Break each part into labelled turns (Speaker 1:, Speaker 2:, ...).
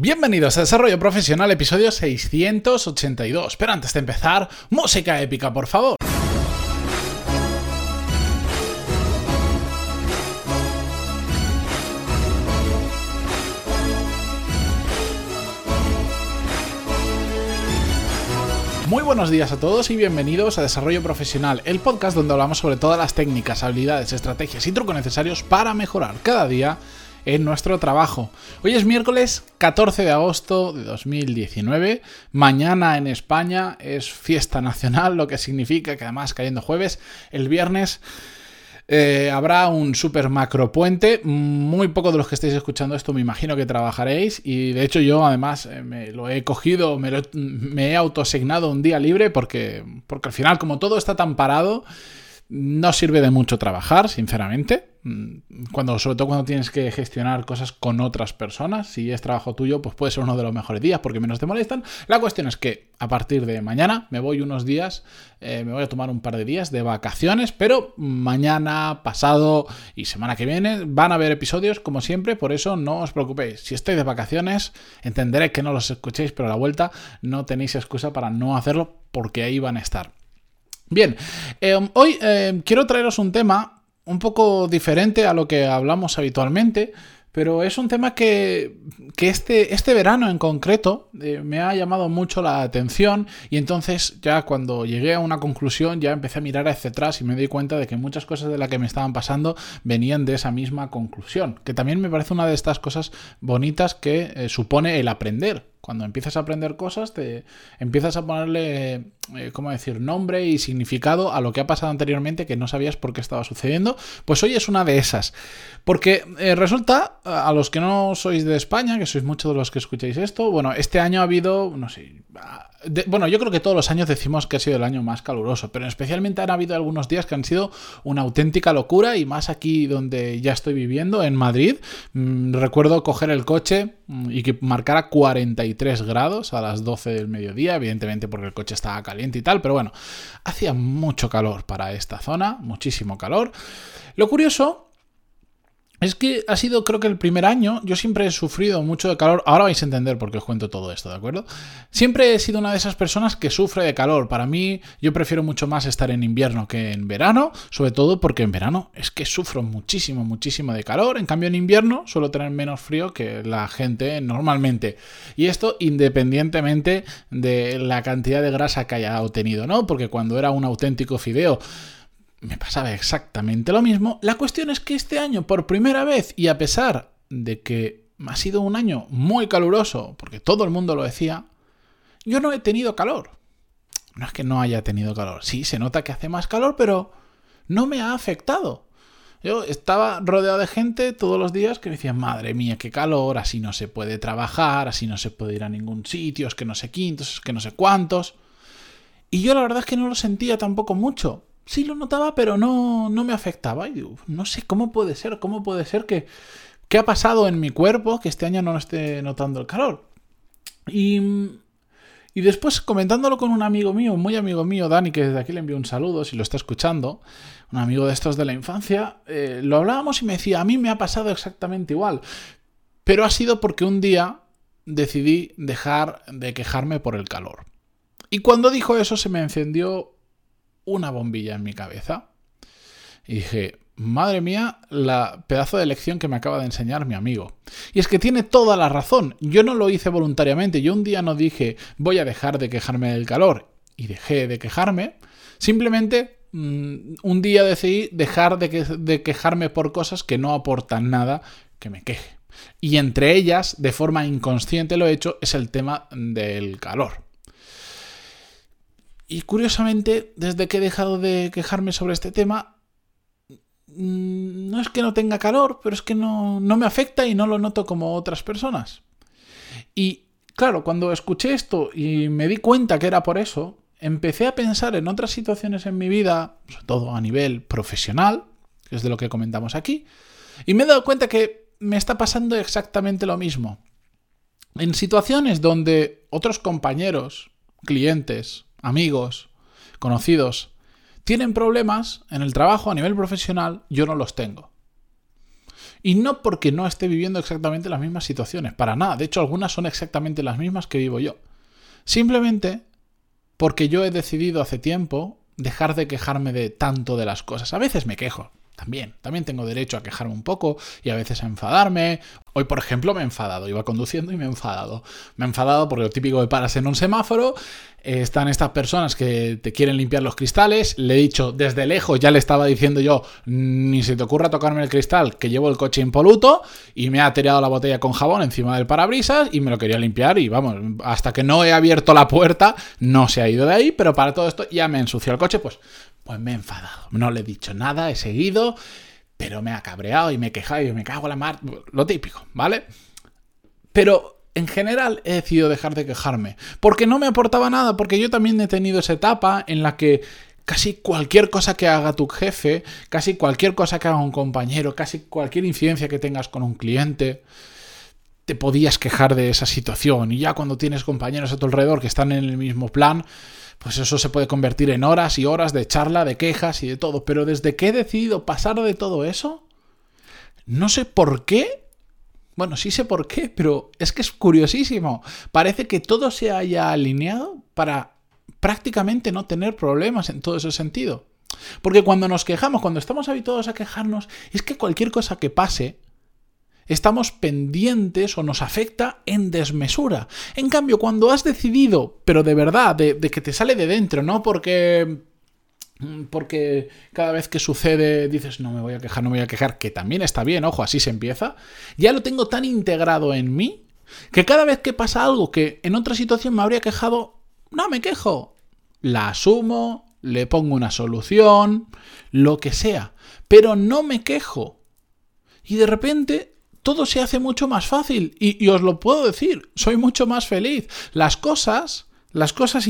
Speaker 1: Bienvenidos a Desarrollo Profesional, episodio 682. Pero antes de empezar, música épica, por favor. Muy buenos días a todos y bienvenidos a Desarrollo Profesional, el podcast donde hablamos sobre todas las técnicas, habilidades, estrategias y trucos necesarios para mejorar cada día en nuestro trabajo. Hoy es miércoles 14 de agosto de 2019. Mañana en España es fiesta nacional, lo que significa que además cayendo jueves, el viernes eh, habrá un super macro puente. Muy poco de los que estéis escuchando esto me imagino que trabajaréis. Y de hecho yo además eh, me lo he cogido, me, me he autoasignado un día libre porque, porque al final como todo está tan parado, no sirve de mucho trabajar, sinceramente. Mm, cuando, sobre todo cuando tienes que gestionar cosas con otras personas, si es trabajo tuyo, pues puede ser uno de los mejores días porque menos te molestan. La cuestión es que a partir de mañana me voy unos días, eh, me voy a tomar un par de días de vacaciones, pero mañana, pasado y semana que viene van a haber episodios como siempre, por eso no os preocupéis. Si estoy de vacaciones, entenderé que no los escuchéis, pero a la vuelta no tenéis excusa para no hacerlo porque ahí van a estar. Bien, em, hoy em, quiero traeros un tema un poco diferente a lo que hablamos habitualmente, pero es un tema que, este, este, verano en concreto eh, me ha llamado mucho la atención y entonces ya cuando llegué a una conclusión ya empecé a mirar hacia atrás y me di cuenta de que muchas cosas de las que me estaban pasando venían de esa misma conclusión, que también me parece una de estas cosas bonitas que eh, supone el aprender. Cuando empiezas a aprender cosas, te empiezas a ponerle, eh, ¿cómo decir?, nombre y significado a lo que ha pasado anteriormente que no sabías por qué estaba sucediendo. Pues hoy es una de esas. Porque eh, resulta, a los que no sois de España, que sois muchos de los que escucháis esto, bueno, este año ha habido, no sé, bueno, yo creo que todos los años decimos que ha sido el año más caluroso, pero especialmente han habido algunos días que han sido una auténtica locura y más aquí donde ya estoy viviendo, en Madrid. Mm, recuerdo coger el coche mm, y que marcara 43 grados a las 12 del mediodía, evidentemente porque el coche estaba caliente y tal, pero bueno, hacía mucho calor para esta zona, muchísimo calor. Lo curioso es que ha sido, creo que el primer año, yo siempre he sufrido mucho de calor. Ahora vais a entender por qué os cuento todo esto, ¿de acuerdo? Siempre he sido una de esas personas que sufre de calor. Para mí, yo prefiero mucho más estar en invierno que en verano, sobre todo porque en verano es que sufro muchísimo, muchísimo de calor. En cambio, en invierno suelo tener menos frío que la gente normalmente. Y esto independientemente de la cantidad de grasa que haya obtenido, ¿no? Porque cuando era un auténtico fideo me pasaba exactamente lo mismo. La cuestión es que este año, por primera vez, y a pesar de que ha sido un año muy caluroso, porque todo el mundo lo decía, yo no he tenido calor. No es que no haya tenido calor. Sí, se nota que hace más calor, pero no me ha afectado. Yo estaba rodeado de gente todos los días que me decían, madre mía, qué calor, así no se puede trabajar, así no se puede ir a ningún sitio, es que no sé quintos, es que no sé cuántos. Y yo la verdad es que no lo sentía tampoco mucho sí lo notaba, pero no, no me afectaba. Y digo, no sé cómo puede ser, cómo puede ser que. ¿Qué ha pasado en mi cuerpo que este año no esté notando el calor? Y, y después comentándolo con un amigo mío, muy amigo mío, Dani, que desde aquí le envío un saludo si lo está escuchando, un amigo de estos de la infancia, eh, lo hablábamos y me decía, a mí me ha pasado exactamente igual, pero ha sido porque un día decidí dejar de quejarme por el calor. Y cuando dijo eso se me encendió una bombilla en mi cabeza. Y dije, madre mía, la pedazo de lección que me acaba de enseñar mi amigo. Y es que tiene toda la razón. Yo no lo hice voluntariamente. Yo un día no dije, voy a dejar de quejarme del calor. Y dejé de quejarme. Simplemente mm, un día decidí dejar de, de quejarme por cosas que no aportan nada que me queje. Y entre ellas, de forma inconsciente lo he hecho, es el tema del calor. Y curiosamente, desde que he dejado de quejarme sobre este tema, mm, no es que no tenga calor, pero es que no, me afecta y no lo noto como otras personas. Y claro, cuando escuché esto y me di cuenta que era por eso, empecé a pensar en otras situaciones en mi vida, sobre todo a nivel profesional, que es de lo que comentamos aquí, y me he dado cuenta que me está pasando exactamente lo mismo. En situaciones donde otros compañeros, clientes, amigos, conocidos, tienen problemas en el trabajo a nivel profesional, yo no los tengo. Y no porque no esté viviendo exactamente las mismas situaciones, para nada. De hecho, algunas son exactamente las mismas que vivo yo. Simplemente porque yo he decidido hace tiempo dejar de quejarme de tanto de las cosas. A veces me quejo, también, también tengo derecho a quejarme un poco y a veces a enfadarme. Hoy, por ejemplo, me he enfadado. Iba conduciendo y me he enfadado. Me he enfadado porque lo típico de paras en un semáforo. Eh, están estas personas que te quieren limpiar los cristales. Le he dicho desde lejos, ya le estaba diciendo yo, ni se te ocurra tocarme el cristal, que llevo el coche impoluto. Y me ha tirado la botella con jabón encima del parabrisas y me lo quería limpiar. Y vamos, hasta que no he abierto la puerta, no se ha ido de ahí. Pero para todo esto ya me ensució el coche, pues pues me he enfadado. No le he dicho nada, he seguido, pero me ha cabreado y me he quejado y me cago en la mar. Lo típico, ¿vale? Pero en general he decidido dejar de quejarme. Porque no me aportaba nada, porque yo también he tenido esa etapa en la que casi cualquier cosa que haga tu jefe, casi cualquier cosa que haga un compañero, casi cualquier incidencia que tengas con un cliente, te podías quejar de esa situación. Y ya cuando tienes compañeros a tu alrededor que están en el mismo plan, pues eso se puede convertir en horas y horas de charla, de quejas y de todo. Pero desde que he decidido pasar de todo eso, no sé por qué. Bueno, sí sé por qué, pero es que es curiosísimo. Parece que todo se haya alineado para prácticamente no tener problemas en todo ese sentido. Porque cuando nos quejamos, cuando estamos habituados a quejarnos, es que cualquier cosa que pase, estamos pendientes o nos afecta en desmesura. En cambio, cuando has decidido, pero de verdad, de, que te sale de dentro, no porque porque cada vez que sucede dices, no me voy a quejar, no me voy a quejar, que también está bien, ojo, así se empieza, ya lo tengo tan integrado en mí que cada vez que pasa algo que en otra situación me habría quejado, no me quejo, la asumo, le pongo una solución, lo que sea, pero no me quejo. Y de repente todo se hace mucho más fácil. Y, os lo puedo decir, soy mucho más feliz. Las cosas, las cosas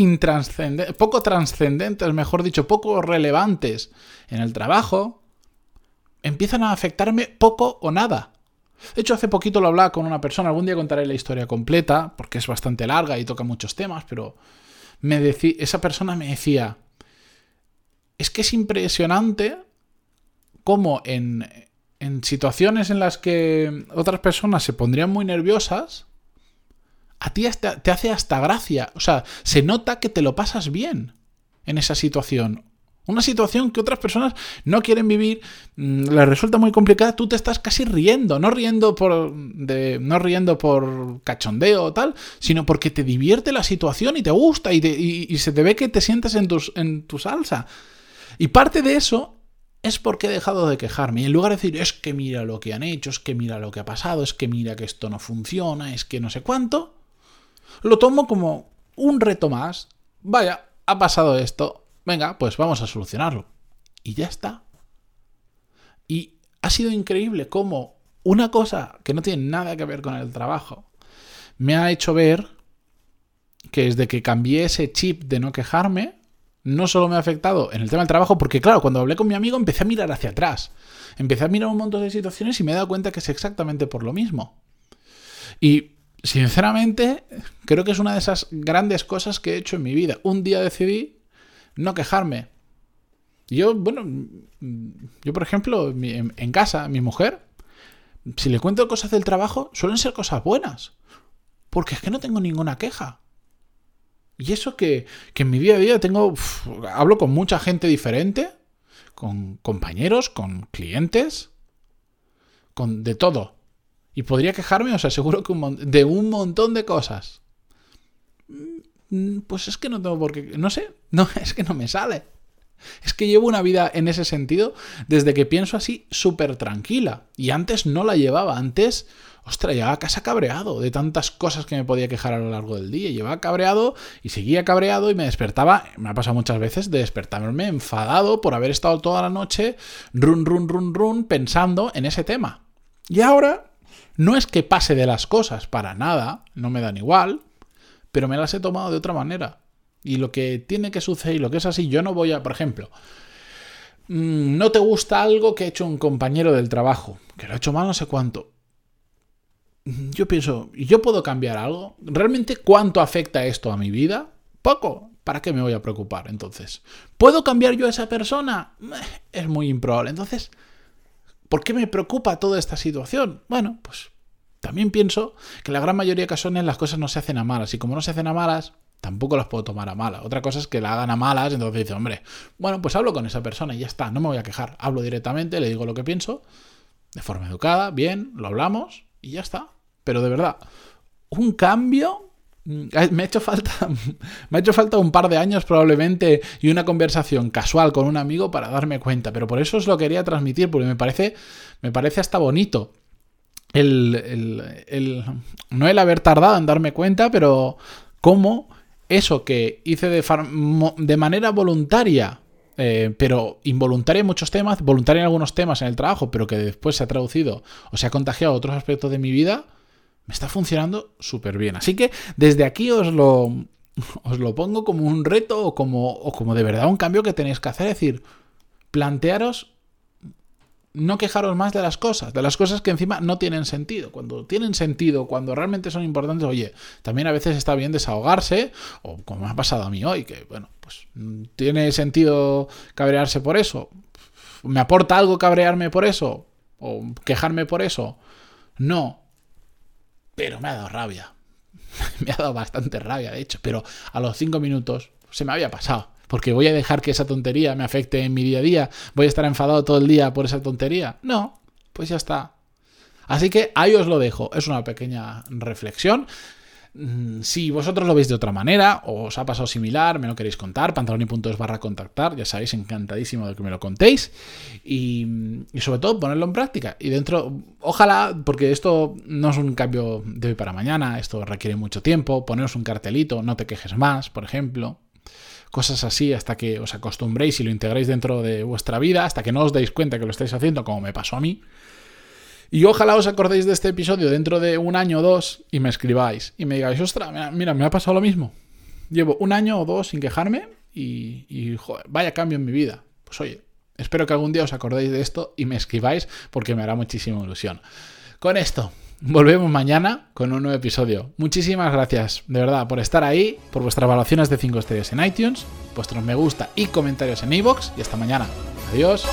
Speaker 1: poco trascendentes, mejor dicho, poco relevantes en el trabajo, empiezan a afectarme poco o nada. De hecho, hace poquito lo hablaba con una persona, algún día contaré la historia completa, porque es bastante larga y toca muchos temas, pero me esa persona me decía, es que es impresionante cómo en, en situaciones en las que otras personas se pondrían muy nerviosas, a ti te hace hasta gracia. O sea, se nota que te lo pasas bien en esa situación. Una situación que otras personas no quieren vivir, mm, les resulta muy complicada, tú te estás casi riendo, no riendo por de, no riendo por cachondeo o tal, sino porque te divierte la situación y te gusta y, y se te ve que te sientes en, tus, en tu salsa. Y parte de eso es porque he dejado de quejarme. Y en lugar de decir, es que mira lo que han hecho, es que mira lo que ha pasado, es que mira que esto no funciona, es que no sé cuánto, lo tomo como un reto más. Vaya, ha pasado esto. Venga, pues vamos a solucionarlo. Y ya está. Y ha sido increíble cómo una cosa que no tiene nada que ver con el trabajo me ha hecho ver que desde que cambié ese chip de no quejarme, no solo me ha afectado en el tema del trabajo, porque claro, cuando hablé con mi amigo empecé a mirar hacia atrás. Empecé a mirar un montón de situaciones y me he dado cuenta que es exactamente por lo mismo. Y sinceramente, creo que es una de esas grandes cosas que he hecho en mi vida. Un día decidí no quejarme. Yo, bueno, yo por ejemplo, en casa, mi mujer, si le cuento cosas del trabajo, suelen ser cosas buenas. Porque es que no tengo ninguna queja. Y eso que, en mi día a día tengo, hablo con mucha gente diferente, con compañeros, con clientes, con de todo. Y podría quejarme, os aseguro que de un montón de cosas. Mm, pues es que no tengo por qué, no sé, no, es que no me sale. Es que llevo una vida en ese sentido desde que pienso así súper tranquila. Y antes no la llevaba. Antes ostras, llevaba a casa cabreado de tantas cosas que me podía quejar a lo largo del día. Llevaba cabreado y seguía cabreado y me despertaba, me ha pasado muchas veces, de despertarme enfadado por haber estado toda la noche run, run, run, run, pensando en ese tema. Y ahora no es que pase de las cosas, para nada, no me dan igual, pero me las he tomado de otra manera. Y lo que tiene que suceder y lo que es así, yo no voy a, por ejemplo, mm, no te gusta algo que ha hecho un compañero del trabajo, que lo ha hecho mal no sé cuánto yo pienso, ¿yo puedo cambiar algo? ¿Realmente cuánto afecta esto a mi vida? Poco. ¿Para qué me voy a preocupar entonces? ¿Puedo cambiar yo a esa persona? Es muy improbable. Entonces, ¿Por qué me preocupa toda esta situación? Bueno, pues también pienso que la gran mayoría de ocasiones las cosas no se hacen a malas. Y como no se hacen a malas, tampoco las puedo tomar a malas. Otra cosa es que la hagan a malas, entonces dice, hombre, bueno, pues hablo con esa persona y ya está, no me voy a quejar. Hablo directamente, le digo lo que pienso, de forma educada, bien, lo hablamos y ya está. Pero de verdad, un cambio Mm, me ha hecho falta me ha hecho falta un par de años probablemente y una conversación casual con un amigo para darme cuenta pero por eso os lo quería transmitir porque me parece me parece hasta bonito el, no el haber tardado en darme cuenta pero cómo eso que hice de, manera voluntaria eh, pero involuntaria en muchos temas, voluntaria en algunos temas en el trabajo, pero que después se ha traducido o se ha contagiado a otros aspectos de mi vida, me está funcionando súper bien. Así que desde aquí os lo, os lo pongo como un reto o como, o como de verdad un cambio que tenéis que hacer. Es decir, plantearos no quejaros más de las cosas, de las cosas que encima no tienen sentido. Cuando tienen sentido, cuando realmente son importantes, oye, también a veces está bien desahogarse, o como me ha pasado a mí hoy, que bueno, pues tiene sentido cabrearse por eso. ¿Me aporta algo cabrearme por eso? ¿O quejarme por eso? No, pero me ha dado rabia. me ha dado bastante rabia, de hecho. Pero a los cinco minutos se me había pasado. Porque voy a dejar que esa tontería me afecte en mi día a día. Voy a estar enfadado todo el día por esa tontería. No, pues ya está. Así que ahí os lo dejo. Es una pequeña reflexión. Mm, si vosotros lo veis de otra manera o os ha pasado similar, me lo queréis contar, pantaloni.es barra contactar, ya sabéis, encantadísimo de que me lo contéis y, sobre todo ponerlo en práctica. Y dentro, ojalá, porque esto no es un cambio de hoy para mañana, esto requiere mucho tiempo, poneros un cartelito, no te quejes más, por ejemplo. Cosas así hasta que os acostumbréis y lo integréis dentro de vuestra vida, hasta que no os dais cuenta que lo estáis haciendo como me pasó a mí. Y ojalá os acordéis de este episodio dentro de un año o dos y me escribáis y me digáis, ostras, mira, me ha pasado lo mismo. Llevo un año o dos sin quejarme y, joder, vaya cambio en mi vida. Pues oye, espero que algún día os acordéis de esto y me escribáis porque me hará muchísima ilusión. Con esto, volvemos mañana con un nuevo episodio. Muchísimas gracias, de verdad, por estar ahí, por vuestras evaluaciones de 5 estrellas en iTunes, vuestros me gusta y comentarios en iVoox y hasta mañana. Adiós.